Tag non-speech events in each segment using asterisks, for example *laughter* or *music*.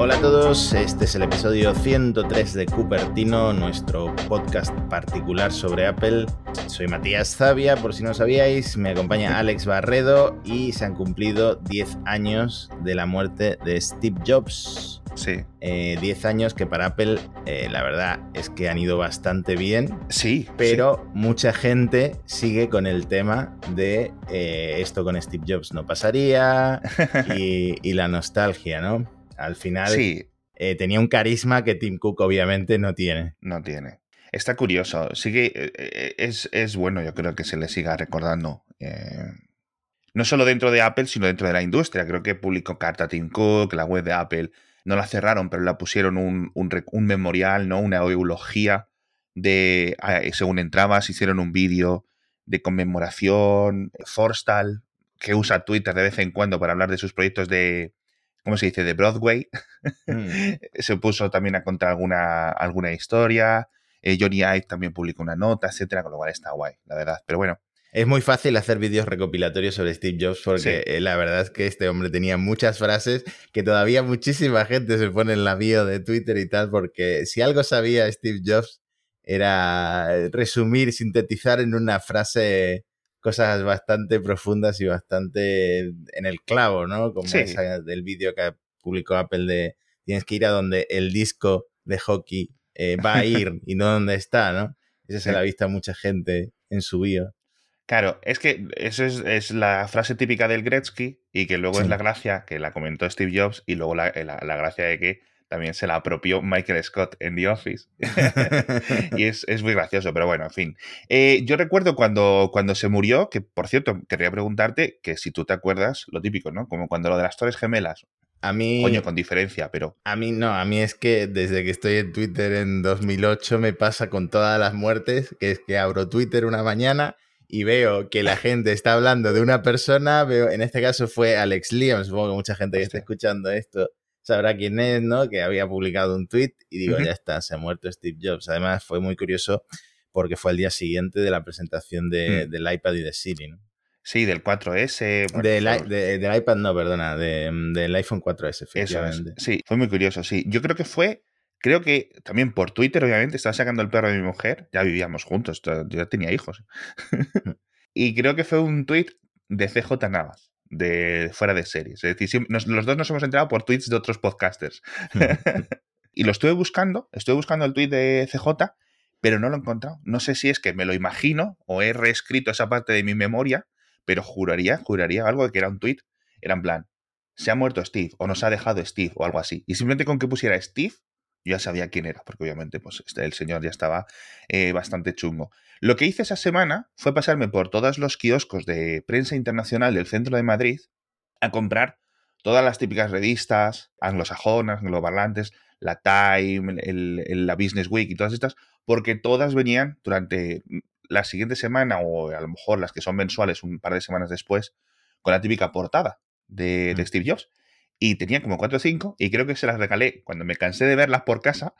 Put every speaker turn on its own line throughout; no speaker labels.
Hola a todos, este es el episodio 103 de Cupertino, nuestro podcast particular sobre Apple. Soy Matías Zavia, por si no sabíais, me acompaña Alex Barredo y se han cumplido 10 años de la muerte de Steve Jobs.
Sí.
10 eh, años que para Apple, eh, la verdad es que han ido bastante bien.
Sí.
Pero mucha gente sigue con el tema de eh, esto con Steve Jobs no pasaría *laughs* y, y la nostalgia, ¿no? Al final
Sí,
tenía un carisma que Tim Cook obviamente no tiene.
no tiene. Está curioso. Sigue, eh, eh, es, es bueno, yo creo que se le siga recordando. eh, no solo dentro de Apple, sino dentro de la industria. Creo que publicó carta a Tim Cook, la web de Apple. No la cerraron, pero la pusieron un, un memorial, ¿no? Una eulogía de. ah, Según entrabas, hicieron un vídeo de conmemoración. Forstal, que usa Twitter de vez en cuando para hablar de sus proyectos de. ¿Cómo se dice? De Broadway.
Mm. *laughs*
se puso también a contar alguna, alguna historia. Eh, Johnny Ive también publicó una nota, etcétera, con lo cual está guay, la verdad. Pero bueno,
Es muy fácil hacer vídeos recopilatorios sobre Steve Jobs porque
Sí.
eh, la verdad es que este hombre tenía muchas frases que todavía muchísima gente se pone en la bio de Twitter y tal porque si algo sabía Steve Jobs era eh, resumir, sintetizar en una frase cosas bastante profundas y bastante en el clavo, ¿no? Como
Sí.
esa del vídeo que publicó Apple de tienes que ir a donde el disco de hockey eh, va a ir y no donde está, ¿no? Esa se la ha visto a mucha gente en su bio.
claro, es que eso es, es la frase típica del Gretzky y que luego
Sí.
es la gracia que la comentó Steve Jobs y luego la, la- la gracia de que también se la apropió Michael Scott en The Office. *laughs* y es, es muy gracioso, pero bueno, en fin. Eh, yo recuerdo cuando, cuando se murió, que por cierto, querría preguntarte que si tú te acuerdas, lo típico, ¿no? Como cuando lo de las Torres Gemelas,
A mí,
coño, con diferencia, pero
a mí no, a mí es que desde que estoy en Twitter en 2008 me pasa con todas las muertes, que es que abro Twitter una mañana y veo que la *laughs* gente está hablando de una persona, veo, en este caso fue Alex Liam, supongo que mucha gente que está escuchando esto sabrá quién es, ¿no? Que había publicado un tweet y digo, ya está, se ha muerto Steve Jobs. Además fue muy curioso porque fue el día siguiente de la presentación de-
Mm.
del iPad y de Siri, ¿no?
sí, del 4S. bueno,
Del, de- del iPad no, perdona, de- del iPhone 4S,
Eso es.
efectivamente.
Sí, fue muy curioso, sí. Yo creo que fue, creo que también por Twitter, obviamente, estaba sacando el perro de mi mujer, ya vivíamos juntos, ya tenía hijos. *laughs* y creo que fue un tweet de CJ Navas, de fuera de series. Es decir, nos- los dos nos hemos enterado por tweets de otros podcasters. *laughs* y lo estuve buscando, estuve buscando el tweet de CJ, pero no lo he encontrado. No sé si es que me lo imagino o he reescrito esa parte de mi memoria, pero juraría, juraría algo de que era un tweet, era en plan, se ha muerto Steve o nos ha dejado Steve o algo así. Y simplemente con que pusiera Steve, yo ya sabía quién era, porque obviamente pues, este- el señor ya estaba eh, bastante chungo. Lo que hice esa semana fue pasarme por todos los kioscos de prensa internacional del centro de Madrid a comprar todas las típicas revistas anglosajonas, angloparlantes, la Time, el- el- la Business Week y todas estas, porque todas venían durante la siguiente semana o a lo mejor las que son mensuales un par de semanas después, con la típica portada de, de. Steve Jobs. Y tenía como 4 o 5 y creo que se las regalé cuando me cansé de verlas por casa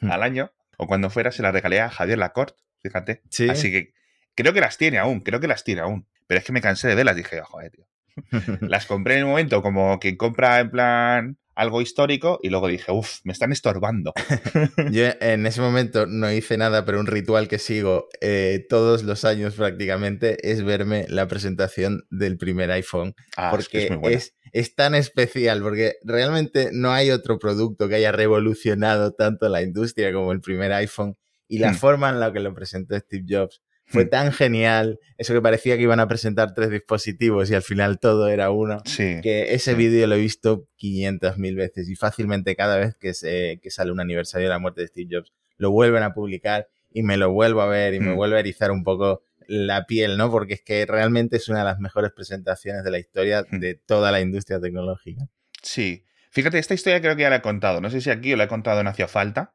Mm.
al año o cuando fuera se las regalé a Javier Lacorte, fíjate.
Sí.
Así que creo que las tiene aún, creo que las tiene aún. Pero es que me cansé de verlas, dije, joder, tío. *laughs* Las compré en un momento como quien compra en plan algo histórico y luego dije, uff, me están estorbando. *laughs*
Yo en ese momento no hice nada, pero un ritual que sigo eh, todos los años prácticamente es verme la presentación del primer iPhone.
Ah, es que
porque
es muy buena.
es, es tan especial, porque realmente no hay otro producto que haya revolucionado tanto la industria como el primer iPhone. Y la
Hmm.
forma en la que lo presentó Steve Jobs fue
Hmm.
tan genial, eso que parecía que iban a presentar tres dispositivos y al final todo era uno
Sí.
que ese
Sí.
vídeo lo he visto 500.000 veces y fácilmente cada vez que, se, que sale un aniversario de la muerte de Steve Jobs lo vuelven a publicar y me lo vuelvo a ver y me vuelve a erizar un poco la piel, ¿no? Porque es que realmente es una de las mejores presentaciones de la historia
Mm.
de toda la industria tecnológica.
Sí. Fíjate, esta historia creo que ya la he contado. No sé si aquí o la he contado en Hacia Falta,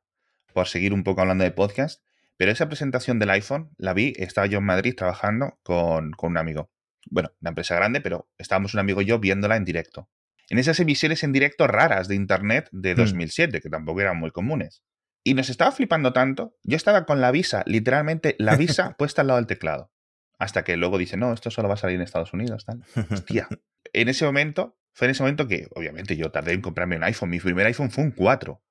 por seguir un poco hablando de podcast. Pero esa presentación del iPhone la vi, estaba yo en Madrid trabajando con, con un amigo. Bueno, una empresa grande, pero estábamos un amigo y yo viéndola en directo. En esas emisiones en directo raras de Internet de
Mm.
2007, que tampoco eran muy comunes. Y nos estaba flipando tanto. Yo estaba con la visa, literalmente la visa *laughs* puesta al lado del teclado. Hasta que luego dice, no, esto solo va a salir en Estados Unidos, tal. Hostia. En ese momento fue en ese momento que, obviamente, yo tardé en comprarme un iPhone. Mi primer iPhone fue un 4.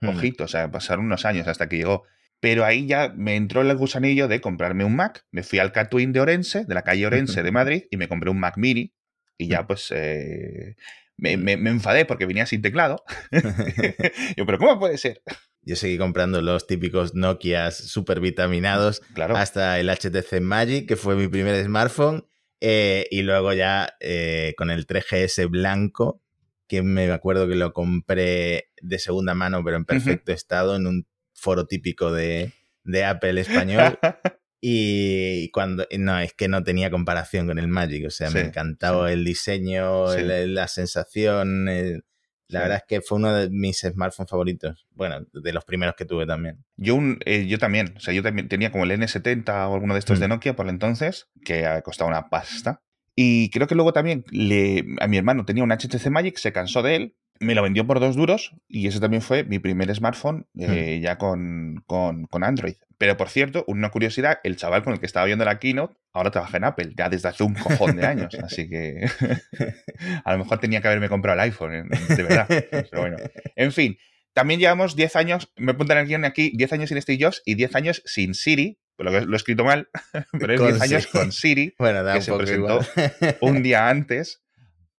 Hmm.
Ojito, o sea, pasaron unos años hasta que llegó. Pero ahí ya me entró el gusanillo de comprarme un Mac. Me fui al Catwin de Orense, de la calle Orense de *laughs* Madrid, y me compré un Mac Mini. Y ya, pues, eh, me, me- me enfadé porque venía sin teclado. *laughs* yo, pero ¿cómo puede ser?
Yo seguí comprando los típicos Nokias super vitaminados
Claro.
hasta el HTC Magic, que fue mi primer smartphone. eh, y luego ya eh, con el 3GS blanco, que me acuerdo que lo compré de segunda mano, pero en perfecto estado, en un foro típico de, de Apple español. *laughs* Y cuando. No, es que no tenía comparación con el Magic. O sea, me
Sí,
encantaba
sí.
el diseño,
Sí.
el- la sensación. el- la verdad es que fue uno de mis smartphones favoritos. Bueno, de los primeros que tuve también.
Yo, un, eh, yo también, o sea, yo también tenía como el N70 o alguno de estos
Mm.
de Nokia por entonces, que ha costado una pasta. Y creo que luego también le, a mi hermano tenía un HTC Magic, se cansó de él, me lo vendió por dos duros y ese también fue mi primer smartphone eh, ya con, con, con Android. Pero por cierto, una curiosidad, el chaval con el que estaba viendo la keynote ahora trabaja en Apple, ya desde hace un cojón de años. Así que *laughs* a lo mejor tenía que haberme comprado el iPhone, de verdad. Pero bueno, en fin, también llevamos 10 años, me apuntan el guion aquí, 10 años sin Steve Jobs y 10 años sin Siri, lo, lo he escrito mal, *laughs* pero es
Con
10 años con Siri,
Bueno,
que
un
se presentó
igual. *laughs*
un día antes.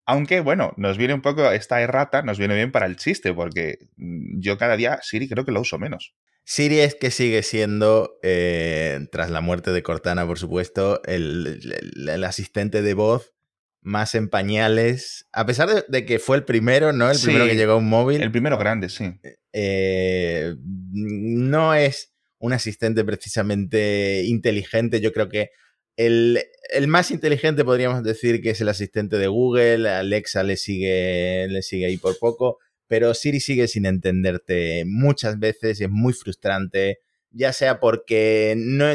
Aunque, bueno, nos viene un poco esta errata, nos viene bien para el chiste, porque mm, yo cada día Siri creo que lo uso menos.
Siri es que sigue siendo, eh, tras la muerte de Cortana, por supuesto, el, el- el asistente de voz más en pañales. A pesar de, de que fue el primero, ¿no? El
Sí,
primero que llegó a un móvil.
El primero grande, sí.
eh, no es un asistente precisamente inteligente. Yo creo que el, el más inteligente podríamos decir que es el asistente de Google. Alexa le sigue, le sigue ahí por poco. Pero Siri sigue sin entenderte muchas veces y es muy frustrante. Ya sea porque no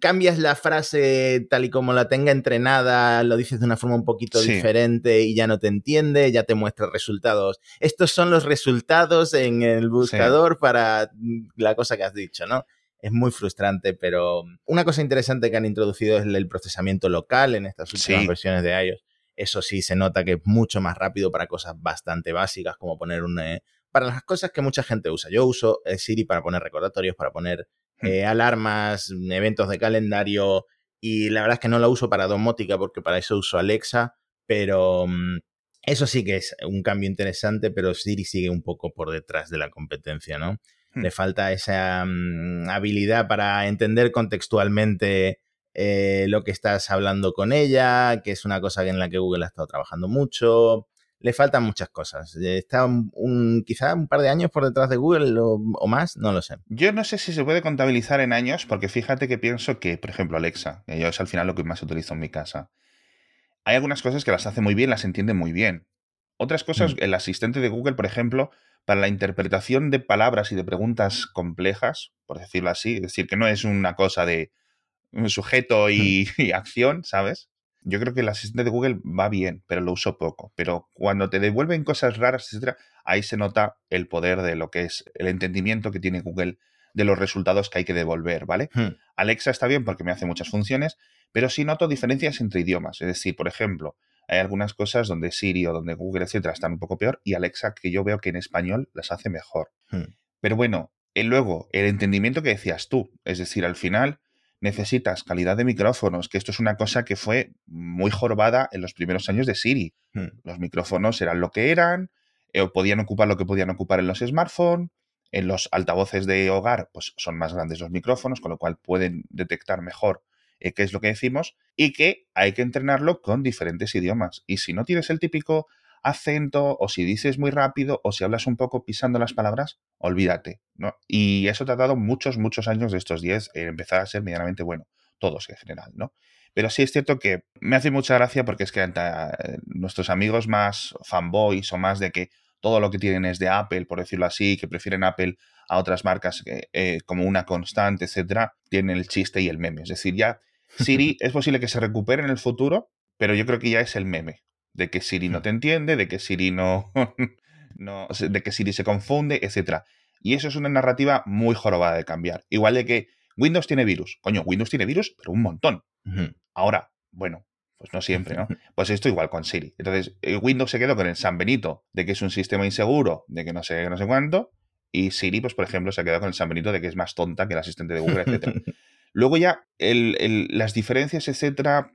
cambias la frase tal y como la tenga entrenada, lo dices de una forma un poquito
Sí.
diferente y ya no te entiende, ya te muestra resultados. Estos son los resultados en el buscador para mm, la cosa que has dicho, ¿no? Es muy frustrante, pero una cosa interesante que han introducido es el procesamiento local en estas últimas
Sí.
versiones de iOS. Eso sí, se nota que es mucho más rápido para cosas bastante básicas, como poner un... eh, para las cosas que mucha gente usa. Yo uso eh, Siri para poner recordatorios, para poner
Hmm.
eh, alarmas, eventos de calendario, y la verdad es que no la uso para domótica porque para eso uso Alexa, pero mm, eso sí que es un cambio interesante, pero Siri sigue un poco por detrás de la competencia, ¿no?
Hmm.
Le falta esa mm, habilidad para entender contextualmente eh, lo que estás hablando con ella, que es una cosa en la que Google ha estado trabajando mucho. Le faltan muchas cosas. Está un, un- quizá un par de años por detrás de Google o, o más, no lo sé.
Yo no sé si se puede contabilizar en años, porque fíjate que pienso que, por ejemplo, Alexa, que yo es al final lo que más utilizo en mi casa, hay algunas cosas que las hace muy bien, las entiende muy bien. Otras cosas,
Mm.
el asistente de Google, por ejemplo, para la interpretación de palabras y de preguntas complejas, por decirlo así, es decir, que no es una cosa de sujeto y, *laughs* y acción, ¿sabes? Yo creo que el asistente de Google va bien, pero lo uso poco. Pero cuando te devuelven cosas raras, etcétera, ahí se nota el poder de lo que es el entendimiento que tiene Google de los resultados que hay que devolver, ¿vale?
Hmm.
Alexa está bien porque me hace muchas funciones, pero sí noto diferencias entre idiomas. Es decir, por ejemplo, hay algunas cosas donde Siri o donde Google, etcétera, están un poco peor y Alexa que yo veo que en español las hace mejor.
Hmm.
Pero bueno, y luego, el entendimiento que decías tú, es decir, al final necesitas calidad de micrófonos, que esto es una cosa que fue muy jorobada en los primeros años de Siri.
Hmm.
Los micrófonos eran lo que eran, eh, podían ocupar lo que podían ocupar en los smartphones, en los altavoces de hogar, pues son más grandes los micrófonos, con lo cual pueden detectar mejor eh, qué es lo que decimos, y que hay que entrenarlo con diferentes idiomas. Y si no tienes el típico acento, o si dices muy rápido, o si hablas un poco pisando las palabras, olvídate, ¿no? Y eso te ha dado muchos, muchos años de estos 10 en empezar a ser medianamente bueno, todos en general, ¿no? Pero sí es cierto que me hace mucha gracia porque es que eh, nuestros amigos más fanboys o más de que todo lo que tienen es de Apple, por decirlo así, que prefieren Apple a otras marcas eh, eh, como una constante, etcétera, tienen el chiste y el meme. Es decir, ya Siri *laughs* es posible que se recupere en el futuro, pero yo creo que ya es el meme de que Siri no te entiende, de que Siri no, *laughs* no de que Siri se confunde, etcétera. Y eso es una narrativa muy jorobada de cambiar. Igual de que Windows tiene virus. Coño, Windows tiene virus, pero un montón. Ahora, bueno, Pues no siempre, ¿no? *laughs* Pues esto igual con Siri. Entonces, eh, Windows se quedó con el San Benito de que es un sistema inseguro, de que no sé, no sé cuánto, y Siri, pues por ejemplo, se ha quedado con el San Benito de que es más tonta que el asistente de Google, etc. *laughs* Luego ya las diferencias, etcétera,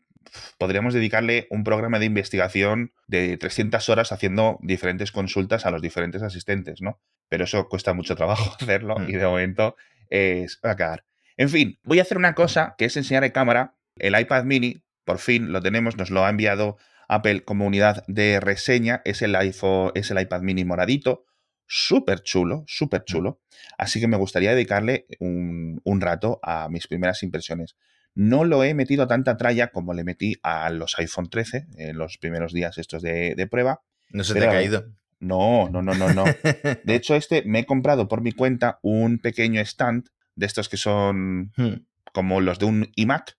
podríamos dedicarle un programa de investigación de 300 horas haciendo diferentes consultas a los diferentes asistentes, ¿no? Pero eso cuesta mucho trabajo *laughs* hacerlo y de momento es va a. En fin, voy a hacer una cosa que es enseñar en cámara el iPad mini, por fin lo tenemos, nos lo ha enviado Apple como unidad de reseña, es el iPhone, es el iPad mini moradito, súper chulo, súper chulo. Así que me gustaría dedicarle un, rato a mis primeras impresiones. No lo he metido a tanta tralla como le metí a los iPhone 13 en los primeros días estos de, prueba.
¿No se te ha caído?
No, no, no, no, no. *laughs* De hecho, este me he comprado por mi cuenta un pequeño stand de estos que son hmm. como los de un iMac,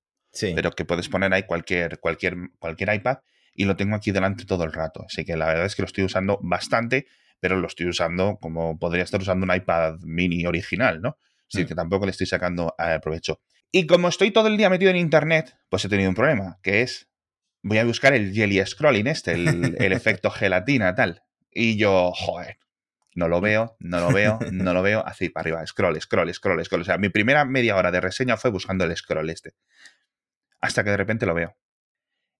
pero que puedes poner ahí cualquier, cualquier, cualquier iPad y lo tengo aquí delante todo el rato. Así que la verdad es que lo estoy usando bastante, pero lo estoy usando como podría estar usando un iPad mini original, ¿no? Así hmm. que tampoco le estoy sacando eh, provecho. Y como estoy todo el día metido en internet, pues he tenido un problema, que es, voy a buscar el jelly scrolling este, el, el *laughs* efecto gelatina, tal. Y yo, joder, no lo veo, no lo veo, no lo veo, así para arriba, scroll, scroll, scroll, scroll. O sea, mi primera media hora de reseña fue buscando el scroll este. Hasta que de repente lo veo.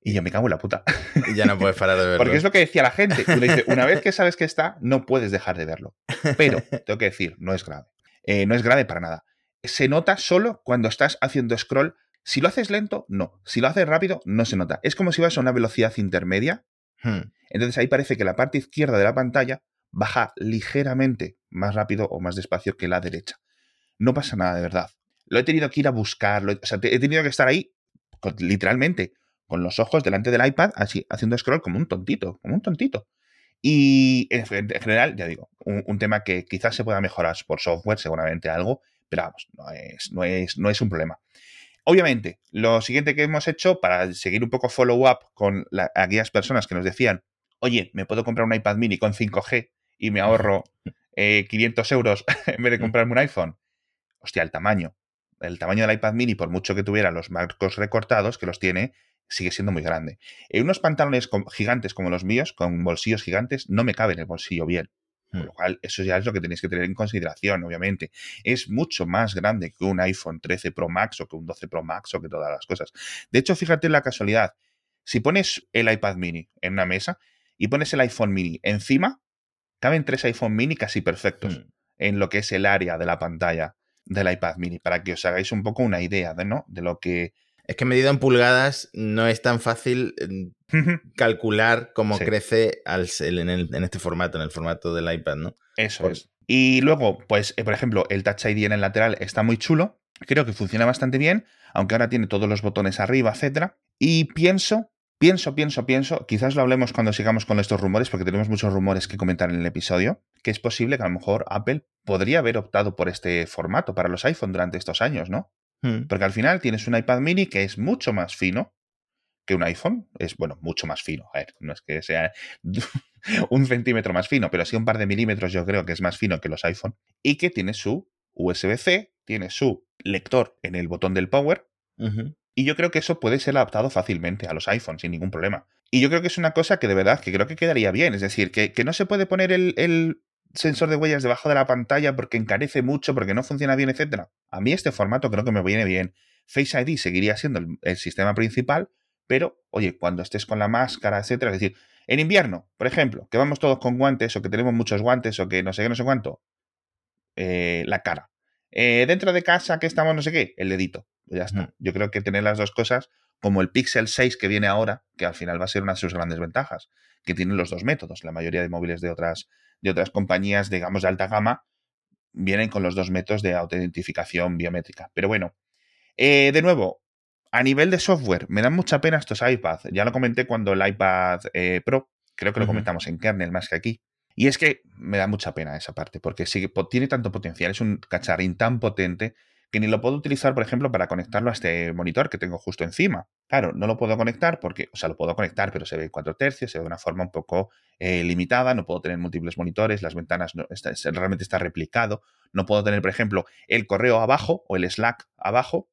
Y yo me cago en la puta.
Y ya no puedes parar de *laughs* verlo.
Porque es lo que decía la gente. una vez que sabes que está, no puedes dejar de verlo. Pero, *laughs* tengo que decir, no es grave. Eh, no es grave para nada. Se nota solo cuando estás haciendo scroll. Si lo haces lento, no. Si lo haces rápido, no se nota. Es como si vas a una velocidad intermedia. Hmm. Entonces ahí parece que la parte izquierda de la pantalla baja ligeramente más rápido o más despacio que la derecha. No pasa nada de verdad. Lo he tenido que ir a buscar, o sea, he tenido que estar ahí literalmente con los ojos delante del iPad, así, haciendo scroll como un tontito, como un tontito. Y en general, ya digo, un, tema que quizás se pueda mejorar por software, seguramente algo, pero vamos, no es, no es, no es un problema. Obviamente, lo siguiente que hemos hecho para seguir un poco follow-up con aquellas personas que nos decían, oye, me puedo comprar un iPad mini con 5G y me ahorro 500 *laughs* eh, euros en vez de comprarme un iPhone. Hostia, el tamaño. El tamaño del iPad mini, por mucho que tuviera los marcos recortados, que los tiene, sigue siendo muy grande. En unos pantalones gigantes como los míos, con bolsillos gigantes, no me cabe en el bolsillo bien. Con hmm. lo cual, eso ya es lo que tenéis que tener en consideración, obviamente. Es mucho más grande que un iPhone 13 Pro Max o que un 12 Pro Max o que todas las cosas. De hecho, fíjate en la casualidad. Si pones el iPad mini en una mesa y pones el iPhone mini encima, caben tres iPhone mini casi perfectos hmm. en lo que es el área de la pantalla del iPad mini, para que os hagáis un poco una idea de, ¿no? de lo que...
Es que medido en pulgadas no es tan fácil mm, calcular cómo crece al, en, este formato, en el formato del iPad, ¿no?
Eso es. Y luego, pues, eh, por ejemplo, el Touch ID en el lateral está muy chulo. Creo que funciona bastante bien, aunque ahora tiene todos los botones arriba, etcétera. Y pienso Pienso, pienso, pienso, quizás lo hablemos cuando sigamos con estos rumores, porque tenemos muchos rumores que comentar en el episodio, que es posible que a lo mejor Apple podría haber optado por este formato para los iPhone durante estos años, ¿no? Hmm. Porque al final tienes un iPad mini que es mucho más fino que un iPhone. Es, bueno, mucho más fino. A ver, no es que sea *laughs* un centímetro más fino, pero sí un par de milímetros yo creo que es más fino que los iPhone. Y que tiene su USB-C, tiene su lector en el botón del power, y yo creo que eso puede ser adaptado fácilmente a los iPhones sin ningún problema. Y yo creo que es una cosa que de verdad, que creo que quedaría bien. Es decir, que, no se puede poner el, sensor de huellas debajo de la pantalla porque encarece mucho, porque no funciona bien, etc. A mí este formato creo que me viene bien. Face ID seguiría siendo el, sistema principal, pero, oye, cuando estés con la máscara, etc. Es decir, en invierno, por ejemplo, que vamos todos con guantes o que tenemos muchos guantes o que no sé qué, no sé cuánto, eh, la cara. Eh, dentro de casa que estamos no sé qué, el dedito. Pues ya está. Yo creo que tener las dos cosas, como el Pixel 6 que viene ahora, que al final va a ser una de sus grandes ventajas, que tiene los dos métodos. La mayoría de móviles de otras, de otras compañías, digamos, de alta gama, vienen con los dos métodos de autentificación biométrica. Pero bueno, eh, de nuevo, a nivel de software, me dan mucha pena estos iPads. Ya lo comenté cuando el iPad eh, Pro, creo que lo comentamos en kernel más que aquí. Y es que me da mucha pena esa parte, porque tiene tanto potencial, es un cacharrín tan potente que ni lo puedo utilizar, por ejemplo, para conectarlo a este monitor que tengo justo encima. Claro, no lo puedo conectar porque, o sea, lo puedo conectar, pero se ve en 4 tercios, se ve de una forma un poco eh, limitada, no puedo tener múltiples monitores, las ventanas no, realmente está replicado, no puedo tener, por ejemplo, el correo abajo o el Slack abajo,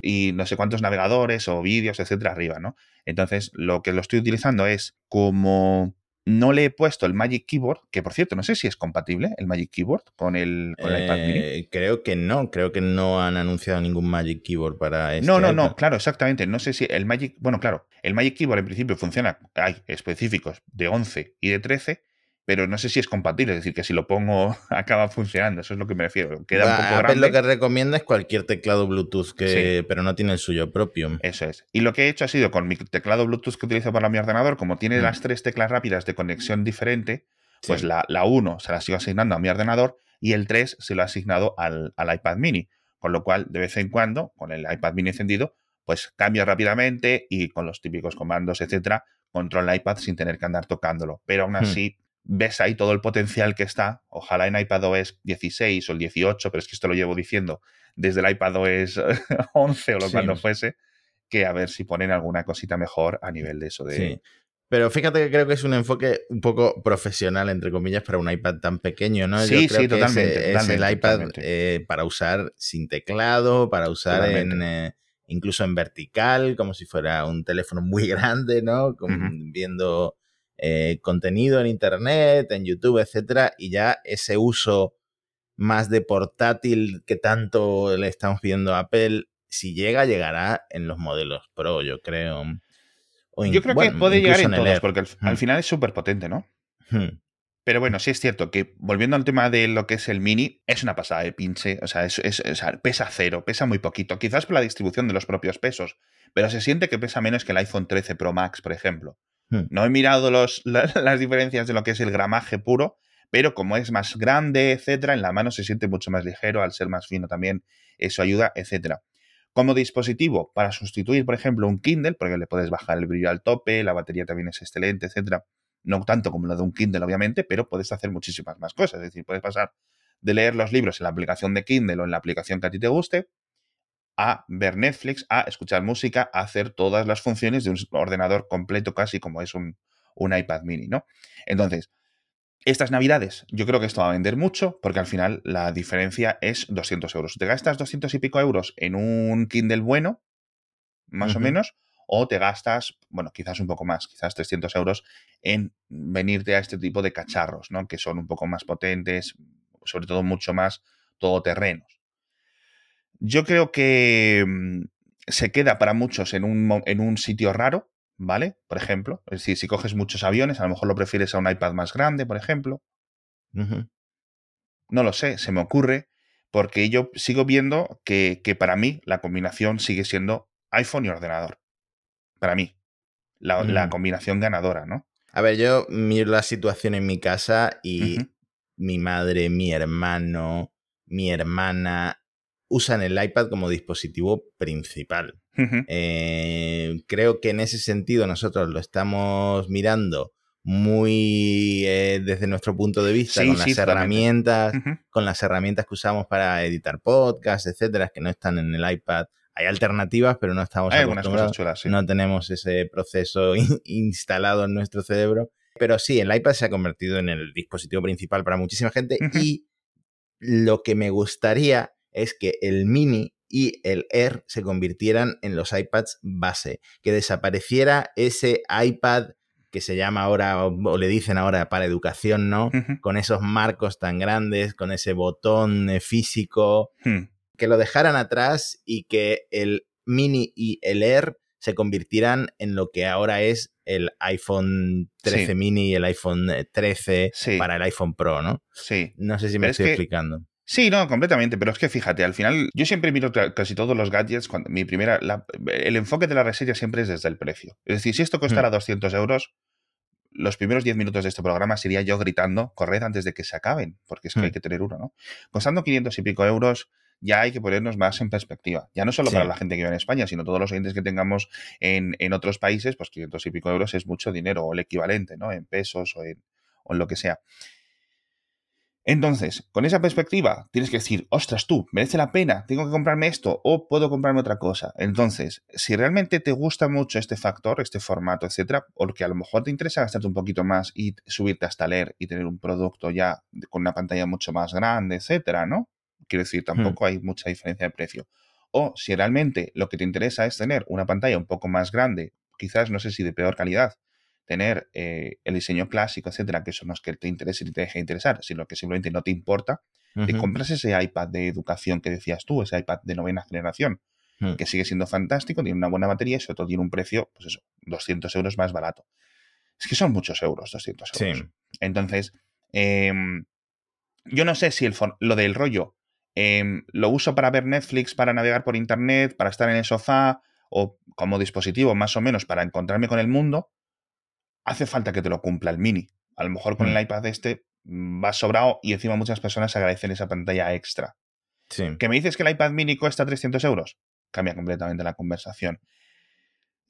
y no sé cuántos navegadores o vídeos, etcétera, arriba, ¿no? Entonces, lo que lo estoy utilizando es como no le he puesto el Magic Keyboard, que por cierto, no sé si es compatible el Magic Keyboard con el, iPad mini.
Eh, creo que no, creo que no han anunciado ningún Magic Keyboard para este
No, no, no, claro, exactamente. No sé si el Magic, bueno, claro, el Magic Keyboard en principio funciona, hay específicos de 11 y de 13, pero no sé si es compatible, es decir, que si lo pongo *laughs* acaba funcionando, eso es lo que me refiero. Queda un poco grande.
lo que recomienda es cualquier teclado Bluetooth, que, pero no tiene el suyo propio.
Eso es. Y lo que he hecho ha sido con mi teclado Bluetooth que utilizo para mi ordenador, como tiene mm. las tres teclas rápidas de conexión diferente, pues la, la 1 se la sigo asignando a mi ordenador y el 3 se lo ha asignado al, al iPad mini. Con lo cual, de vez en cuando, con el iPad mini encendido, pues cambio rápidamente y con los típicos comandos, etcétera, controlo el iPad sin tener que andar tocándolo. Pero aún hmm. así, ves ahí todo el potencial que está. Ojalá en iPadOS 16 o el 18, pero es que esto lo llevo diciendo desde el iPadOS *laughs* 11 o lo cuando fuese, que a ver si ponen alguna cosita mejor a nivel de eso de... Sí.
Pero fíjate que creo que es un enfoque un poco profesional, entre comillas, para un iPad tan pequeño, ¿no?
Sí, sí, totalmente.
Es, el iPad eh, para usar sin teclado, para usar en, eh, incluso en vertical, como si fuera un teléfono muy *laughs* grande, ¿no? Viendo eh, contenido en Internet, en YouTube, etcétera, y ya ese uso más de portátil que tanto le estamos pidiendo a Apple, si llega, llegará en los modelos Pro, yo creo.
yo creo que puede llegar en, todos, porque al, hmm. final es súper potente, ¿no? Hmm. Pero bueno, sí es cierto que volviendo al tema de lo que es el mini, es una pasada de pinche. O sea, es, pesa cero, pesa muy poquito. Quizás por la distribución de los propios pesos, pero se siente que pesa menos que el iPhone 13 Pro Max, por ejemplo. Hmm. No he mirado los, *laughs* las diferencias de lo que es el gramaje puro, pero como es más grande, etcétera, en la mano se siente mucho más ligero, al ser más fino también eso ayuda, etcétera. Como dispositivo para sustituir, por ejemplo, un Kindle, porque le puedes bajar el brillo al tope, la batería también es excelente, etcétera. No tanto como lo de un Kindle, obviamente, pero puedes hacer muchísimas más cosas. Es decir, puedes pasar de leer los libros en la aplicación de Kindle o en la aplicación que a ti te guste, a ver Netflix, a escuchar música, a hacer todas las funciones de un ordenador completo casi como es un, iPad mini, ¿no? Entonces, estas navidades, yo creo que esto va a vender mucho porque al final la diferencia es 200 euros. Te gastas 200 y pico euros en un Kindle bueno, más o menos, o te gastas, bueno, quizás un poco más, quizás 300 euros en venirte a este tipo de cacharros, ¿no? Que son un poco más potentes, sobre todo mucho más todoterrenos. Yo creo que mm, se queda para muchos en un, en un sitio raro, ¿vale? Por ejemplo, es decir, si coges muchos aviones, a lo mejor lo prefieres a un iPad más grande, por ejemplo. No lo sé, se me ocurre, porque yo sigo viendo que, para mí la combinación sigue siendo iPhone y ordenador. Para mí, la, mm. combinación ganadora, ¿no?
A ver, yo miro la situación en mi casa y mi madre, mi hermano, mi hermana, usan el iPad como dispositivo principal. Eh, creo que en ese sentido nosotros lo estamos mirando muy eh, desde nuestro punto de vista con las herramientas, con las herramientas que usamos para editar podcasts, etcétera, que no están en el iPad. Hay alternativas, pero no estamos acostumbrados. No tenemos ese proceso *laughs* instalado en nuestro cerebro. Pero sí, el iPad se ha convertido en el dispositivo principal para muchísima gente y lo que me gustaría es que el mini y el Air se convirtieran en los iPads base, que desapareciera ese iPad que se llama ahora, o, le dicen ahora para educación, ¿no? Con esos marcos tan grandes, con ese botón eh, físico, hmm. que lo dejaran atrás y que el mini y el Air se convirtieran en lo que ahora es el iPhone 13 mini y el iPhone 13 eh, para el iPhone Pro, ¿no?
Sí.
No sé si me estoy explicando.
Sí, no, completamente, pero es que fíjate, al final yo siempre miro casi todos los gadgets, cuando mi primera, el enfoque de la reseña siempre es desde el precio. Es decir, si esto costara 200 hmm. euros, los primeros 10 minutos de este programa sería yo gritando, corred antes de que se acaben, porque es que hay hmm. que tener uno, ¿no? Costando 500 y pico euros, ya hay que ponernos más en perspectiva. Ya no solo para la gente que vive en España, sino todos los oyentes que tengamos en, en, otros países, pues 500 y pico euros es mucho dinero, o el equivalente, ¿no? En pesos o en, o en lo que sea. Entonces, con esa perspectiva, tienes que decir, ostras tú, merece la pena, tengo que comprarme esto o puedo comprarme otra cosa. Entonces, si realmente te gusta mucho este factor, este formato, etcétera, porque a lo mejor te interesa gastarte un poquito más y subirte hasta leer y tener un producto ya con una pantalla mucho más grande, etcétera, ¿no? Quiero decir, tampoco hmm. hay mucha diferencia de precio. o si realmente lo que te interesa es tener una pantalla un poco más grande, quizás no sé si de peor calidad, tener eh, el diseño clásico, etcétera, que son los que te interesen y te deje interesar, sino que simplemente no te importa, te compras ese iPad de educación que decías tú, ese iPad de novena generación, hmm. que sigue siendo fantástico, tiene una buena batería y sobre todo tiene un precio, pues eso, 200 euros más barato. Es que son muchos euros, 200 euros. Entonces, em, yo no sé si el lo del rollo em, lo uso para ver Netflix, para navegar por internet, para estar en el sofá o como dispositivo más o menos para encontrarme con el mundo, hace falta que te lo cumpla el mini. A lo mejor con el mm. iPad este mm, va sobrado y encima muchas personas agradecen esa pantalla extra. Sí. ¿Que me dices que el iPad mini cuesta 300 euros? Cambia completamente la conversación.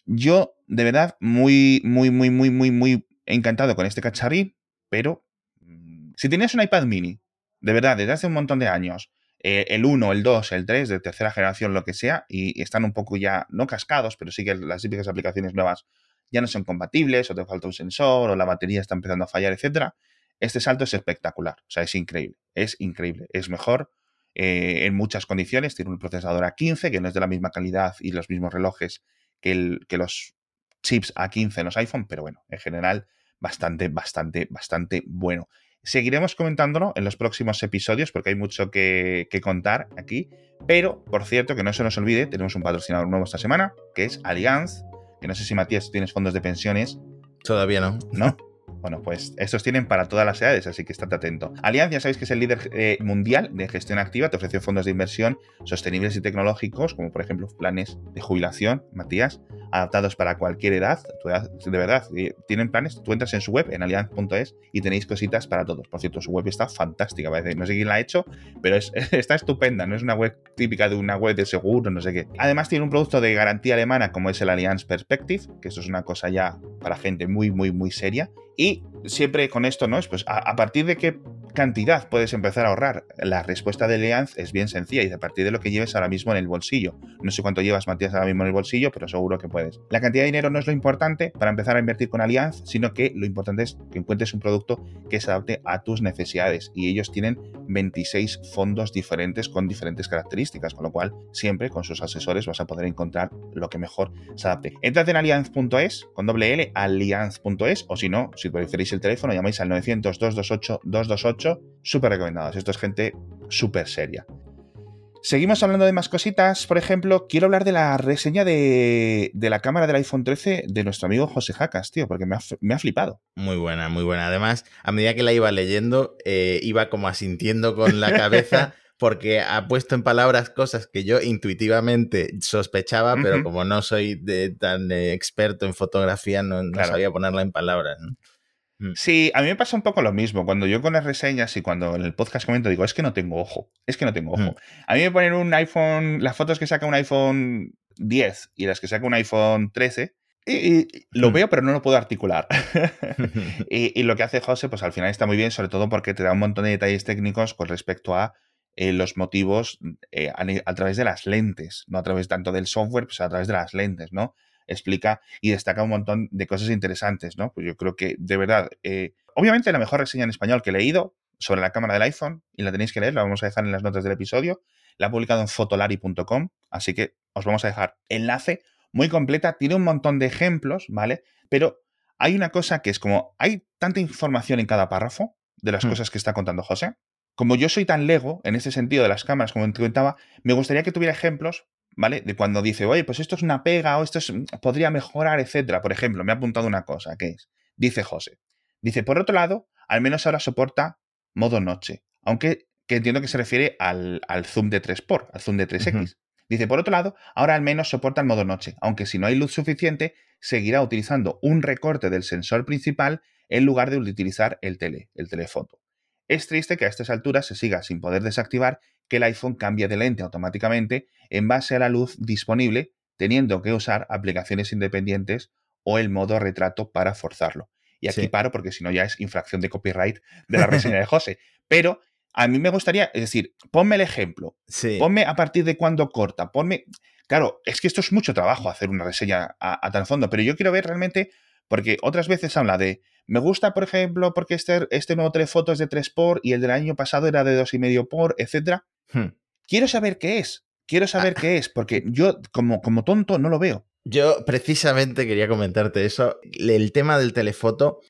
Yo, de verdad, muy, muy, muy, muy, muy, muy encantado con este cacharrí, pero mm, si tienes un iPad mini, de verdad, desde hace un montón de años, eh, el 1, el 2, el 3, de tercera generación, lo que sea, y están un poco ya, no cascados, pero sí que las típicas aplicaciones nuevas ya no son compatibles, o te falta un sensor, o la batería está empezando a fallar, etcétera. Este salto es espectacular, o sea, es increíble, es increíble, es mejor eh, en muchas condiciones, tiene un procesador A15 que no es de la misma calidad y los mismos relojes que, los chips A15 en los iPhone, pero bueno, en general bastante, bastante, bastante bueno. Seguiremos comentándolo en los próximos episodios porque hay mucho que, que, contar aquí. Pero, por cierto, que no se nos olvide, tenemos un patrocinador nuevo esta semana, que es Allianz, que no sé si Matías tienes fondos de pensiones.
Todavía no.
¿No? *laughs* Bueno, pues estos tienen para todas las edades, así que estate atento. Allianz, ya sabéis que es el líder eh, mundial de gestión activa, te ofrece fondos de inversión sostenibles y tecnológicos, como por ejemplo planes de jubilación, Matías, adaptados para cualquier edad, de verdad, eh, tienen planes, tú entras en su web, en allianz.es, y tenéis cositas para todos. Por cierto, su web está fantástica, no sé quién la ha hecho, pero *laughs* está estupenda, no es una web típica de una web de seguro, no sé qué. Además tiene un producto de garantía alemana como es el Allianz Perspective, que eso es una cosa ya para gente muy, muy, muy seria, y siempre con esto, ¿no? Es pues a, partir de qué cantidad puedes empezar a ahorrar. La respuesta de Allianz es bien sencilla y a partir de lo que lleves ahora mismo en el bolsillo. No sé cuánto llevas, Matías, ahora mismo en el bolsillo, pero seguro que puedes. La cantidad de dinero no es lo importante para empezar a invertir con Allianz, sino que lo importante es que encuentres un producto que se adapte a tus necesidades. Y ellos tienen 26 fondos diferentes con diferentes características, con lo cual siempre con sus asesores vas a poder encontrar lo que mejor se adapte. Entrad en allianz.es con doble L, allianz.es, o si no, si preferís el teléfono, llamáis al 900-228-228. Súper recomendados. Esto es gente súper seria. Seguimos hablando de más cositas. Por ejemplo, quiero hablar de la reseña de, la cámara del iPhone 13 de nuestro amigo José Jacas, tío, porque me ha, flipado.
Muy buena, muy buena. Además, a medida que la iba leyendo, eh, iba como asintiendo con la cabeza. *laughs* porque ha puesto en palabras cosas que yo intuitivamente sospechaba, pero como no soy tan eh, experto en fotografía, no, sabía ponerla en palabras.
Sí, a mí me pasa un poco lo mismo. Cuando yo con las reseñas y cuando en el podcast comento, digo, es que no tengo ojo. Es que no tengo ojo. Mm. A mí me ponen un iPhone, las fotos que saca un iPhone 10 y las que saca un iPhone 13, y, lo mm. veo, pero no lo puedo articular. *laughs* *laughs* y, lo que hace José, pues al final está muy bien, sobre todo porque te da un montón de detalles técnicos con respecto a eh, los motivos eh, a, través de las lentes, no a través tanto del software, pues a través de las lentes, ¿no? Explica y destaca un montón de cosas interesantes, ¿no? Pues yo creo que, de verdad, eh, obviamente la mejor reseña en español que he leído sobre la cámara del iPhone, y la tenéis que leer, la vamos a dejar en las notas del episodio, la ha publicado en fotolari.com, así que os vamos a dejar enlace muy completa, tiene un montón de ejemplos, ¿vale? Pero hay una cosa que es como, hay tanta información en cada párrafo de las hmm. cosas que está contando José. Como yo soy tan lego en ese sentido de las cámaras, como te comentaba, me gustaría que tuviera ejemplos ¿vale? De cuando dice, oye, pues esto es una pega o esto podría mejorar, etcétera. Por ejemplo, me ha apuntado una cosa, que es, dice José, dice, por otro lado, al menos ahora soporta modo noche, aunque que entiendo que se refiere al, zoom de 3x, al zoom de 3x. Dice, por otro lado, ahora al menos soporta el modo noche, aunque si no hay luz suficiente, seguirá utilizando un recorte del sensor principal en lugar de utilizar el tele, el telefoto. Es triste que a estas alturas se siga sin poder desactivar que el iPhone cambie de lente automáticamente en base a la luz disponible, teniendo que usar aplicaciones independientes o el modo retrato para forzarlo. Y aquí paro porque si no ya es infracción de copyright de la reseña de *laughs* José. Pero a mí me gustaría, es decir, ponme el ejemplo. Ponme a partir de cuándo corta. Ponme. Claro, es que esto es mucho trabajo hacer una reseña a, a tan fondo, pero yo quiero ver realmente porque otras veces habla de, me gusta, por ejemplo, porque este, este nuevo telefoto es de 3 por y el del año pasado era de 2,5 por, etc. Hmm. Quiero saber qué es. quiero saber
Ah.
qué es, porque yo como, como tonto no lo veo.
Yo precisamente quería comentarte eso. El tema del telefoto.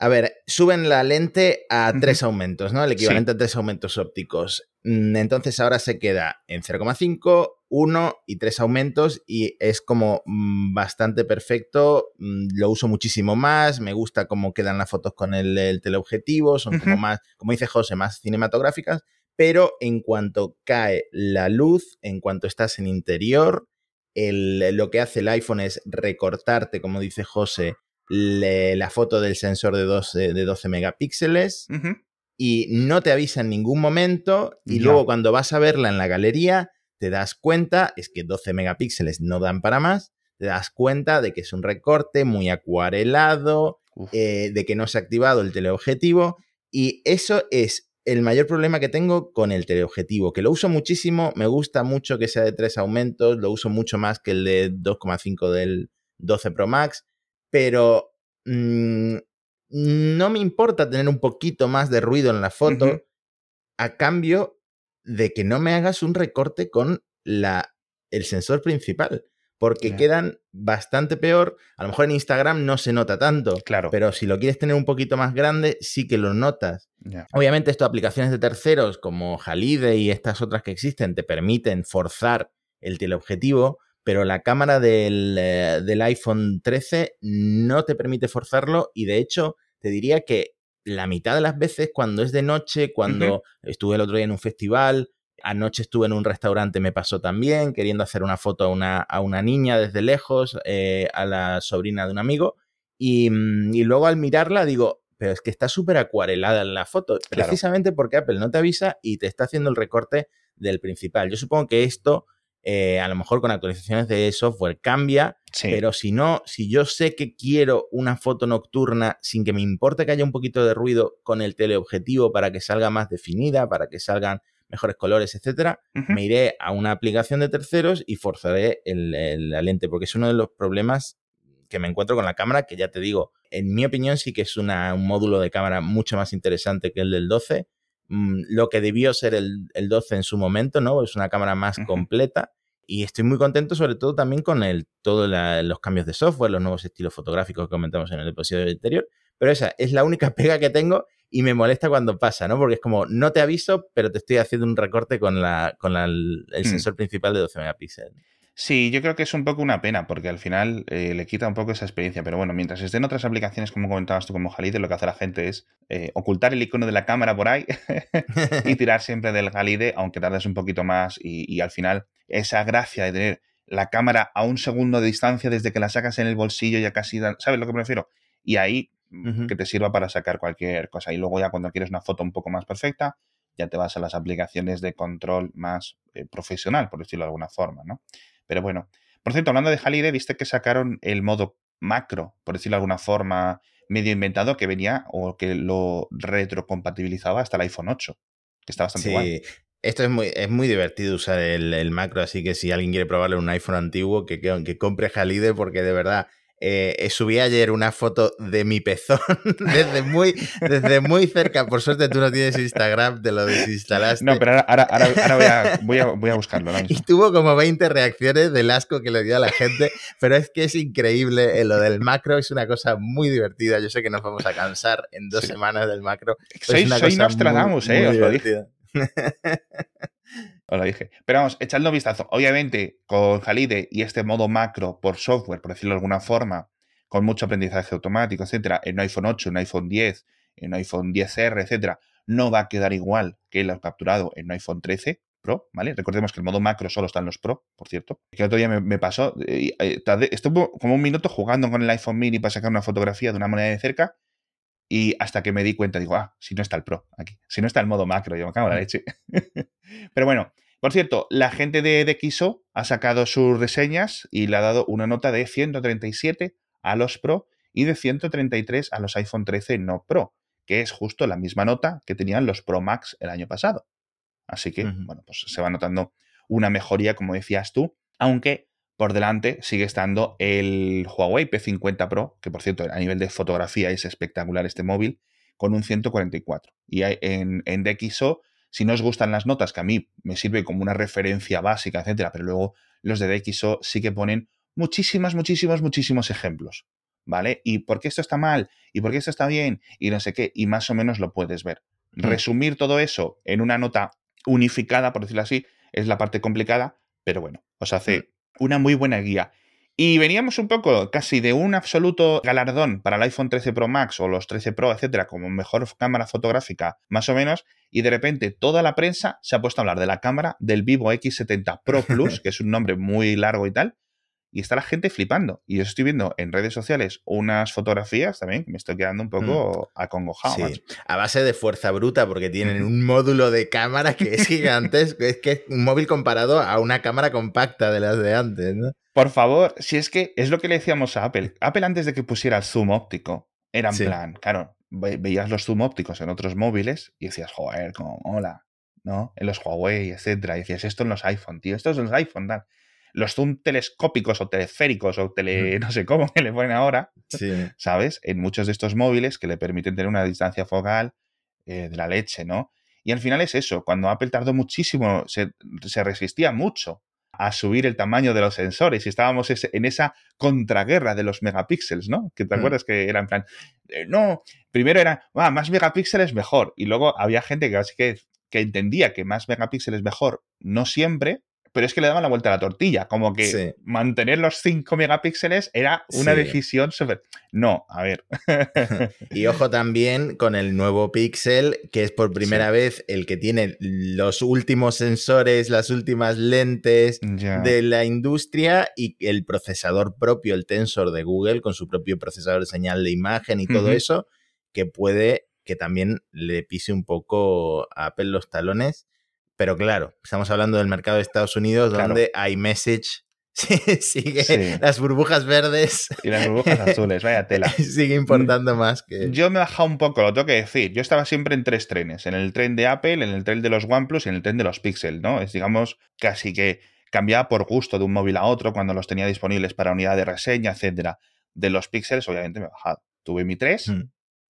A ver, suben la lente a tres aumentos, ¿no? El equivalente a tres aumentos ópticos. Mm, Entonces ahora se queda en 0,5, 1 y tres aumentos y es como mm, bastante perfecto. Mm, Lo uso muchísimo más. Me gusta cómo quedan las fotos con el, el teleobjetivo. Son como más, como dice José, más cinematográficas. Pero en cuanto cae la luz, en cuanto estás en interior, el- lo que hace el iPhone es recortarte, como dice José, le- la foto del sensor de 12, de 12 megapíxeles y no te avisa en ningún momento y luego cuando vas a verla en la galería te das cuenta, es que 12 megapíxeles no dan para más, te das cuenta de que es un recorte muy acuarelado, eh, de que no se ha activado el teleobjetivo y eso es el mayor problema que tengo con el teleobjetivo, que lo uso muchísimo, me gusta mucho que sea de tres aumentos, lo uso mucho más que el de 2,5 del 12 Pro Max, pero mm, no me importa tener un poquito más de ruido en la foto a cambio de que no me hagas un recorte con la, el sensor principal. Porque quedan bastante peor. A lo mejor en Instagram no se nota tanto.
Claro.
Pero si lo quieres tener un poquito más grande, sí que lo notas. Obviamente, esto aplicaciones de terceros como Halide y estas otras que existen te permiten forzar el teleobjetivo, pero la cámara del, eh, del iPhone 13 no te permite forzarlo y de hecho te diría que la mitad de las veces cuando es de noche, cuando estuve el otro día en un festival, anoche estuve en un restaurante, me pasó también, queriendo hacer una foto a una, a una niña desde lejos, eh, a la sobrina de un amigo, y, mm, y luego al mirarla digo, pero es que está súper acuarelada en la foto,
Claro.
precisamente porque Apple no te avisa y te está haciendo el recorte del principal. Yo supongo que esto, eh, a lo mejor con actualizaciones de software cambia,
Sí.
pero si no, si yo sé que quiero una foto nocturna sin que me importe que haya un poquito de ruido con el teleobjetivo para que salga más definida, para que salgan mejores colores, etcétera, me iré a una aplicación de terceros y forzaré el- el- la lente, porque es uno de los problemas que me encuentro con la cámara, que ya te digo, en mi opinión sí que es una- un módulo de cámara mucho más interesante que el del 12. Mm, lo que debió ser el, el 12 en su momento, ¿no? Es una cámara más completa. Y estoy muy contento, sobre todo también con todos los cambios de software, los nuevos estilos fotográficos que comentamos en el episodio anterior. Pero esa es la única *laughs* pega que tengo y me molesta cuando pasa, ¿no? Porque es como, no te aviso, pero te estoy haciendo un recorte con, la, con la- el
Hmm.
sensor principal de 12 megapíxeles.
Sí, yo creo que es un poco una pena, porque al final eh, le quita un poco esa experiencia. Pero bueno, mientras estén otras aplicaciones, como comentabas tú, como Halide, lo que hace la gente es eh, ocultar el icono de la cámara por ahí *laughs* y *laughs* tirar siempre del Halide, aunque tardes un poquito más. Y, y al final, esa gracia de tener la cámara a un segundo de distancia desde que la sacas en el bolsillo, ya casi. ¿Sabes lo que me refiero? Y ahí mm, que te sirva para sacar cualquier cosa. Y luego, ya cuando quieres una foto un poco más perfecta, ya te vas a las aplicaciones de control más eh, profesional, por decirlo de alguna forma, ¿no? Pero bueno. Por cierto, hablando de Halide, viste que sacaron el modo macro, por decirlo de alguna forma, medio inventado, que venía o que lo retrocompatibilizaba hasta el iPhone 8, que está bastante guay.
Sí, esto es muy, es muy divertido usar el, el macro, así que si alguien quiere probarle un iPhone antiguo, que, que, que compre Halide, porque de verdad, eh, eh, subí ayer una foto de mi pezón *laughs* desde muy, desde muy cerca. Por suerte tú no tienes Instagram, te lo desinstalaste.
No, pero ahora, ahora, ahora, voy, a, voy, a, voy, a, buscarlo. ahora *laughs*
Y tuvo como 20 reacciones del asco que le dio a la gente, pero es que es increíble. eh, Lo del macro es una cosa muy divertida. Yo sé que nos vamos a cansar en dos sí. semanas del macro.
Soy, soy Nostradamus, muy, eh, muy os lo dije. *laughs* Os lo dije. Pero vamos, echadle un vistazo. Obviamente, con Halide y este modo macro por software, por decirlo de alguna forma, con mucho aprendizaje automático, etcétera, en un iPhone 8, en un iPhone 10, en un iPhone 10R, etcétera, no va a quedar igual que lo capturado en un iPhone 13 Pro, ¿vale? Recordemos que el modo macro solo está en los Pro, por cierto. Que otro día me, pasó, eh, eh, estuve como un minuto jugando con el iPhone mini para sacar una fotografía de una moneda de cerca y hasta que me di cuenta, digo, ah, si no está el Pro aquí, si no está el modo macro, yo me cago en la leche. *laughs* Pero bueno, por cierto, la gente de, de XO ha sacado sus reseñas y le ha dado una nota de 137 a los Pro y de 133 a los iPhone 13 no Pro, que es justo la misma nota que tenían los Pro Max el año pasado. Así que, uh -huh. bueno, pues se va notando una mejoría, como decías tú, aunque por delante sigue estando el Huawei P50 Pro, que por cierto, a nivel de fotografía es espectacular este móvil, con un 144. Y en, en DxO Si no os gustan las notas, que a mí me sirve como una referencia básica, etcétera, pero luego los de DxO sí que ponen muchísimos, muchísimos, muchísimos ejemplos. ¿Vale? ¿Y por qué esto está mal? ¿Y por qué esto está bien? Y no sé qué. Y más o menos lo puedes ver. Hmm. Resumir todo eso en una nota unificada, por decirlo así, es la parte complicada, pero bueno, os hace hmm. Una muy buena guía. Y veníamos un poco casi de un absoluto galardón para el iPhone 13 Pro Max o los 13 Pro, etcétera, como mejor cámara fotográfica, más o menos, y de repente toda la prensa se ha puesto a hablar de la cámara del Vivo X70 Pro Plus, que es un nombre muy largo y tal, y está la gente flipando. Y yo estoy viendo en redes sociales unas fotografías también que me estoy quedando un poco mm. acongojado. Sí.
A base de fuerza bruta, porque tienen un módulo de cámara que es *laughs* gigantesco. es que es un móvil comparado a una cámara compacta de las de antes, ¿no?
Por favor, si es que es lo que le decíamos a Apple. Apple antes de que pusiera el zoom óptico, era en plan, claro, veías los zoom ópticos en otros móviles y decías, joder, como mola, ¿no? En los Huawei, etcétera. Y decías, esto en los iPhone, tío, esto es en los iPhone, tal los zoom telescópicos o teleféricos o tele, *laughs* no sé cómo que le ponen ahora, ¿sabes? En muchos de estos móviles que le permiten tener una distancia focal eh, de la leche, ¿no? Y al final es eso, cuando Apple tardó muchísimo, se, resistía mucho a subir el tamaño de los sensores y estábamos en esa contraguerra de los megapíxeles, ¿no? Que te mm. acuerdas que era en plan, eh, no, primero era, ah, más megapíxeles mejor, y luego había gente que, que, que entendía que más megapíxeles mejor, no siempre, pero es que le daban la vuelta a la tortilla, como que mantener los 5 megapíxeles era una decisión súper... No, a ver. *laughs*
y ojo también con el nuevo Pixel, que es por primera vez el que tiene los últimos sensores, las últimas lentes de la industria y el procesador propio, el Tensor de Google, con su propio procesador de señal de imagen y todo eso, que puede que también le pise un poco a Apple los talones pero claro, estamos hablando del mercado de Estados Unidos donde iMessage *laughs* sigue las burbujas verdes.
Y las burbujas azules, vaya tela. *laughs*
sigue importando más que.
Yo me he bajado un poco, lo tengo que decir. Yo estaba siempre en tres trenes: en el tren de Apple, en el tren de los OnePlus y en el tren de los Pixel, ¿no? Es, digamos, casi que cambiaba por gusto de un móvil a otro cuando los tenía disponibles para unidad de reseña, etcétera. De los Pixels, obviamente me he bajado. Tuve mi 3, hmm.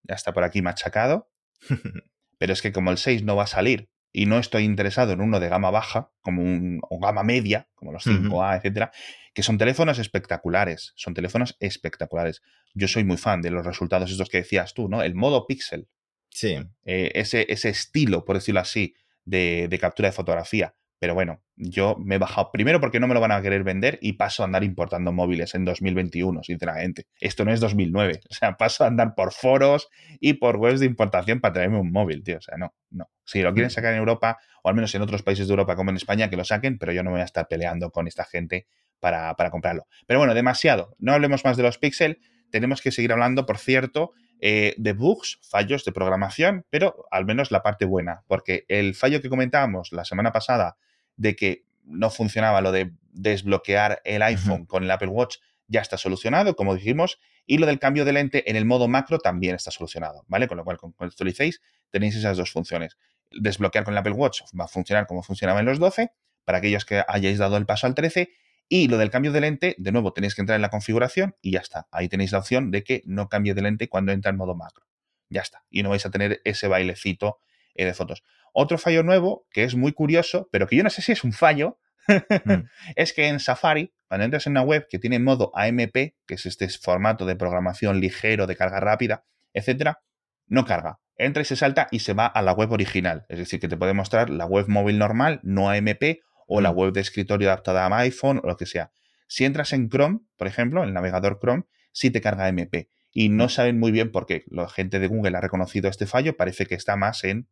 ya está por aquí machacado. *laughs* pero es que como el 6 no va a salir y no estoy interesado en uno de gama baja, como un, o gama media, como los 5A, etcétera, que son teléfonos espectaculares, son teléfonos espectaculares. Yo soy muy fan de los resultados estos que decías tú, ¿no? El modo pixel.
Sí.
Eh, ese, ese estilo, por decirlo así, de, de captura de fotografía. Pero bueno, yo me he bajado primero porque no me lo van a querer vender y paso a andar importando móviles en 2021, sinceramente. Esto no es 2009. *laughs* O sea, paso a andar por foros y por webs de importación para traerme un móvil, tío. O sea, no, no. Si lo quieren sacar en Europa, o al menos en otros países de Europa como en España, que lo saquen, pero yo no voy a estar peleando con esta gente para, para comprarlo. Pero bueno, demasiado. No hablemos más de los Pixel. Tenemos que seguir hablando, por cierto, eh, de bugs, fallos de programación, pero al menos la parte buena, porque el fallo que comentábamos la semana pasada de que no funcionaba lo de desbloquear el iPhone con el Apple Watch ya está solucionado, como dijimos, y lo del cambio de lente en el modo macro también está solucionado, ¿vale? Con lo cual, cuando actualicéis, tenéis esas dos funciones. Desbloquear con el Apple Watch va a funcionar como funcionaba en los 12, para aquellos que hayáis dado el paso al 13, y lo del cambio de lente, de nuevo, tenéis que entrar en la configuración y ya está. Ahí tenéis la opción de que no cambie de lente cuando entra en modo macro. Ya está. Y no vais a tener ese bailecito eh, de fotos. Otro fallo nuevo, que es muy curioso, pero que yo no sé si es un fallo, mm. *laughs* es que en Safari, cuando entras en una web que tiene modo AMP, que es este formato de programación ligero, de carga rápida, etcétera, no carga. Entra y se salta y se va a la web original. Es decir, que te puede mostrar la web móvil normal, no AMP, o la mm. web de escritorio adaptada a iPhone o lo que sea. Si entras en Chrome, por ejemplo, el navegador Chrome, sí te carga AMP. Y no mm. saben muy bien por qué. La gente de Google ha reconocido este fallo, parece que está más en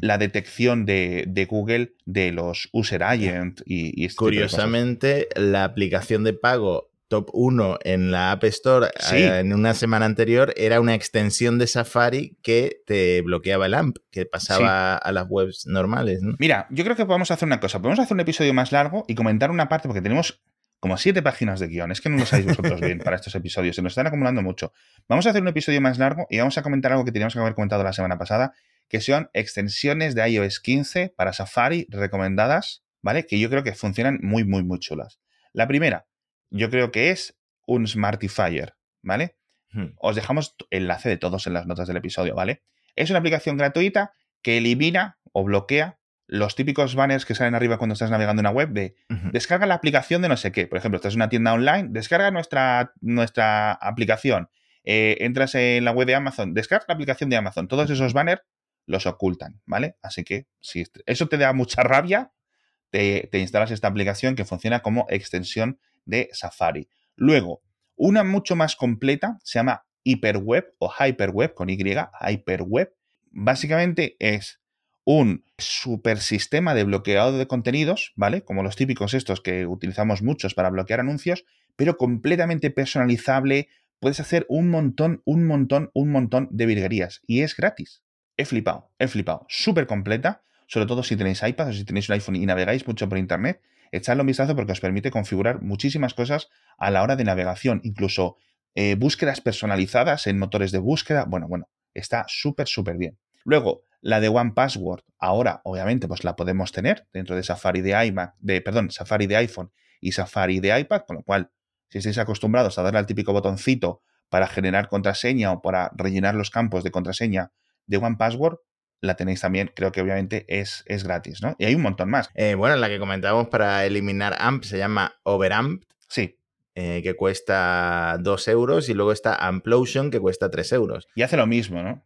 la detección de, Google de los user agent y,
este Curiosamente, la aplicación de pago top 1 en la App Store eh, en una semana anterior era una extensión de Safari que te bloqueaba el AMP, que pasaba a las webs normales.
Mira, yo creo que podemos hacer una cosa. Podemos hacer un episodio más largo y comentar una parte, porque tenemos como siete páginas de guion. Es que no lo sabéis vosotros bien para estos episodios. Se nos están acumulando mucho. Vamos a hacer un episodio más largo y vamos a comentar algo que teníamos que haber comentado la semana pasada, que son extensiones de iOS 15 para Safari recomendadas, ¿vale? Que yo creo que funcionan muy, muy, muy chulas. La primera, yo creo que es un Smartifier, ¿vale? Hmm. Os dejamos el enlace de todos en las notas del episodio, ¿vale? Es una aplicación gratuita que elimina o bloquea los típicos banners que salen arriba cuando estás navegando una web de descarga la aplicación de no sé qué. Por ejemplo, estás en una tienda online, descarga nuestra, nuestra aplicación. Eh, entras en la web de Amazon, descarga la aplicación de Amazon. Todos esos banners los ocultan, ¿vale? Así que si eso te da mucha rabia, te, instalas esta aplicación que funciona como extensión de Safari. Luego, una mucho más completa se llama Hyperweb o Hyperweb con Y, Hyperweb. Básicamente es un super sistema de bloqueado de contenidos, ¿vale? Como los típicos estos que utilizamos muchos para bloquear anuncios, pero completamente personalizable. Puedes hacer un montón, un montón, un montón de virguerías y es gratis. He flipado, he flipado. Súper completa, sobre todo si tenéis iPad o si tenéis un iPhone y navegáis mucho por Internet. Echadle un vistazo porque os permite configurar muchísimas cosas a la hora de navegación, incluso eh, búsquedas personalizadas en motores de búsqueda. Bueno, bueno, está súper, súper bien. Luego, la de One Password, ahora obviamente pues la podemos tener dentro de Safari de iMac, de, perdón, Safari de iPhone y Safari de iPad, con lo cual, si estáis acostumbrados a darle al típico botoncito para generar contraseña o para rellenar los campos de contraseña de One Password, la tenéis también, creo que obviamente es, es gratis, ¿no? Y hay un montón más.
Eh, bueno, la que comentábamos para eliminar AMP se llama Overamp.
Sí.
Eh, que cuesta 2 euros y luego está Amplosion que cuesta 3 euros.
Y hace lo mismo, ¿no?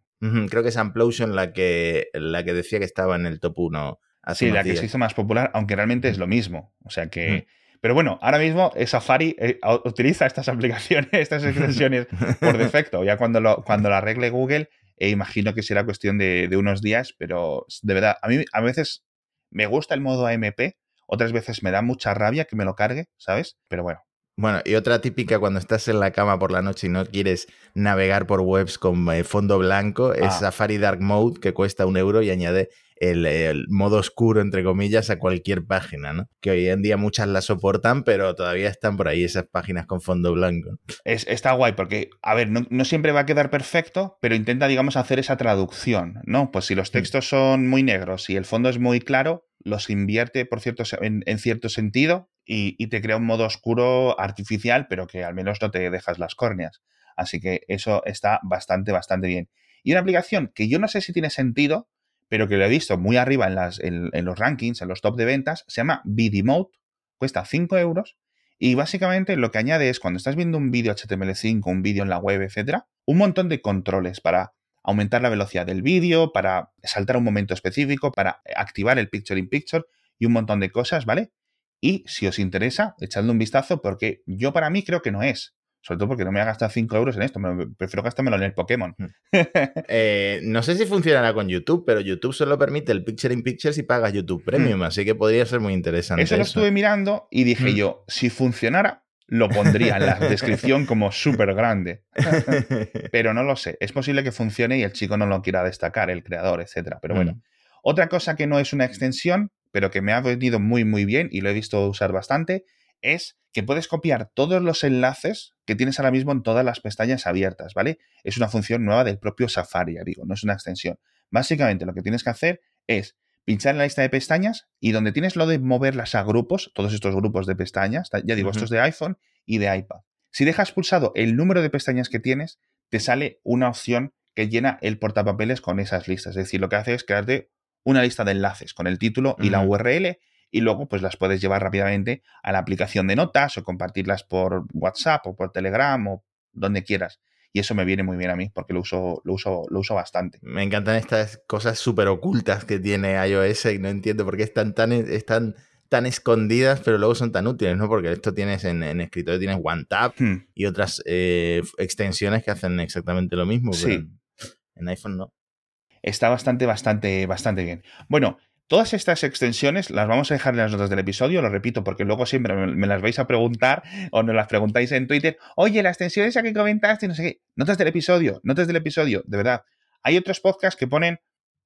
Creo que es Amplosion la que, la que decía que estaba en el top 1.
Sí, la que se hizo más popular, aunque realmente es lo mismo. O sea que. Pero bueno, ahora mismo Safari eh, utiliza estas *laughs* aplicaciones, estas extensiones por *laughs* defecto. Ya cuando lo, cuando lo arregle Google, e imagino que será cuestión de, de, unos días, pero de verdad, a mí a veces me gusta el modo AMP, otras veces me da mucha rabia que me lo cargue, ¿sabes? Pero bueno,
bueno, y otra típica cuando estás en la cama por la noche y no quieres navegar por webs con eh, fondo blanco es ah. Safari Dark Mode que cuesta un euro y añade el, modo oscuro, entre comillas, a cualquier página, ¿no? Que hoy en día muchas la soportan, pero todavía están por ahí esas páginas con fondo blanco.
Es, está guay porque, a ver, no, siempre va a quedar perfecto, pero intenta, digamos, hacer esa traducción, ¿no? Pues si los mm. textos son muy negros y el fondo es muy claro, los invierte por cierto, en, cierto sentido y, y, te crea un modo oscuro artificial, pero que al menos no te dejas las córneas. Así que eso está bastante, bastante bien. Y una aplicación que yo no sé si tiene sentido, pero que lo he visto muy arriba en, los rankings, en los top de ventas, se llama Vidimote, cuesta 5 euros y básicamente lo que añade es cuando estás viendo un vídeo HTML5, un vídeo en la web, etcétera, un montón de controles para aumentar la velocidad del vídeo, para saltar un momento específico, para activar el Picture in Picture y un montón de cosas, ¿vale? Y si os interesa, echadle un vistazo porque yo para mí creo que no es. Sobre todo porque no me voy a gastar 5 euros en esto, prefiero gastármelo en el Pokémon. Hmm. *laughs*
Eh, no sé si funcionará con YouTube, pero YouTube solo permite el Picture in Picture si pagas YouTube Premium, hmm. así que podría ser muy interesante.
Eso, lo estuve mirando y dije hmm. yo, si funcionara, lo pondría en la *laughs* descripción como súper grande. *laughs* pero no lo sé. Es posible que funcione y el chico no lo quiera destacar, el creador, etc. Pero bueno. Otra cosa que no es una extensión, pero que me ha venido muy, muy bien y lo he visto usar bastante, es que puedes copiar todos los enlaces que tienes ahora mismo en todas las pestañas abiertas, ¿vale? Es una función nueva del propio Safari, ya digo, no es una extensión. Básicamente lo que tienes que hacer es pinchar en la lista de pestañas y donde tienes lo de moverlas a grupos, todos estos grupos de pestañas, ya digo, estos de iPhone y de iPad. Si dejas pulsado el número de pestañas que tienes, te sale una opción que llena el portapapeles con esas listas. Es decir, lo que hace es crearte una lista de enlaces con el título y la URL y luego pues las puedes llevar rápidamente a la aplicación de notas o compartirlas por WhatsApp o por Telegram o donde quieras. Y eso me viene muy bien a mí porque lo uso, lo uso, lo uso bastante.
Me encantan estas cosas súper ocultas que tiene iOS y no entiendo por qué están tan, están tan escondidas, pero luego son tan útiles, ¿no? Porque esto tienes en, escritorio, tienes OneTap hmm. y otras eh, extensiones que hacen exactamente lo mismo. Sí. en iPhone no.
Está bastante, bastante, bastante bien. Bueno, Todas estas extensiones las vamos a dejar en las notas del episodio, lo repito, porque luego siempre me, las vais a preguntar o nos las preguntáis en Twitter. Oye, la extensión esa que comentaste, no sé qué. Notas del episodio, notas del episodio, de verdad. Hay otros podcasts que ponen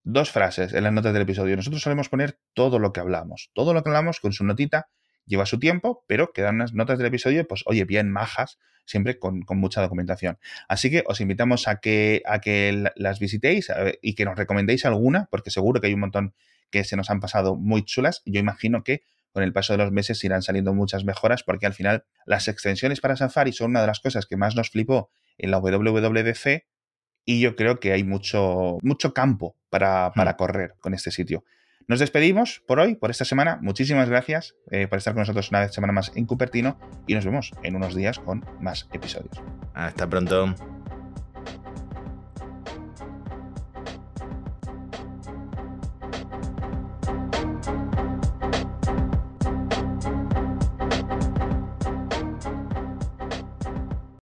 dos frases en las notas del episodio. Nosotros solemos poner todo lo que hablamos. Todo lo que hablamos con su notita lleva su tiempo, pero quedan unas notas del episodio, pues oye, bien majas, siempre con, mucha documentación. Así que os invitamos a que, a que las visitéis y que nos recomendéis alguna, porque seguro que hay un montón que se nos han pasado muy chulas. Yo imagino que con el paso de los meses irán saliendo muchas mejoras porque al final las extensiones para Safari son una de las cosas que más nos flipó en la WWDC y yo creo que hay mucho, mucho campo para, para correr con este sitio. Nos despedimos por hoy, por esta semana. Muchísimas gracias eh, por estar con nosotros una vez semana más en Cupertino y nos vemos en unos días con más episodios.
Hasta pronto.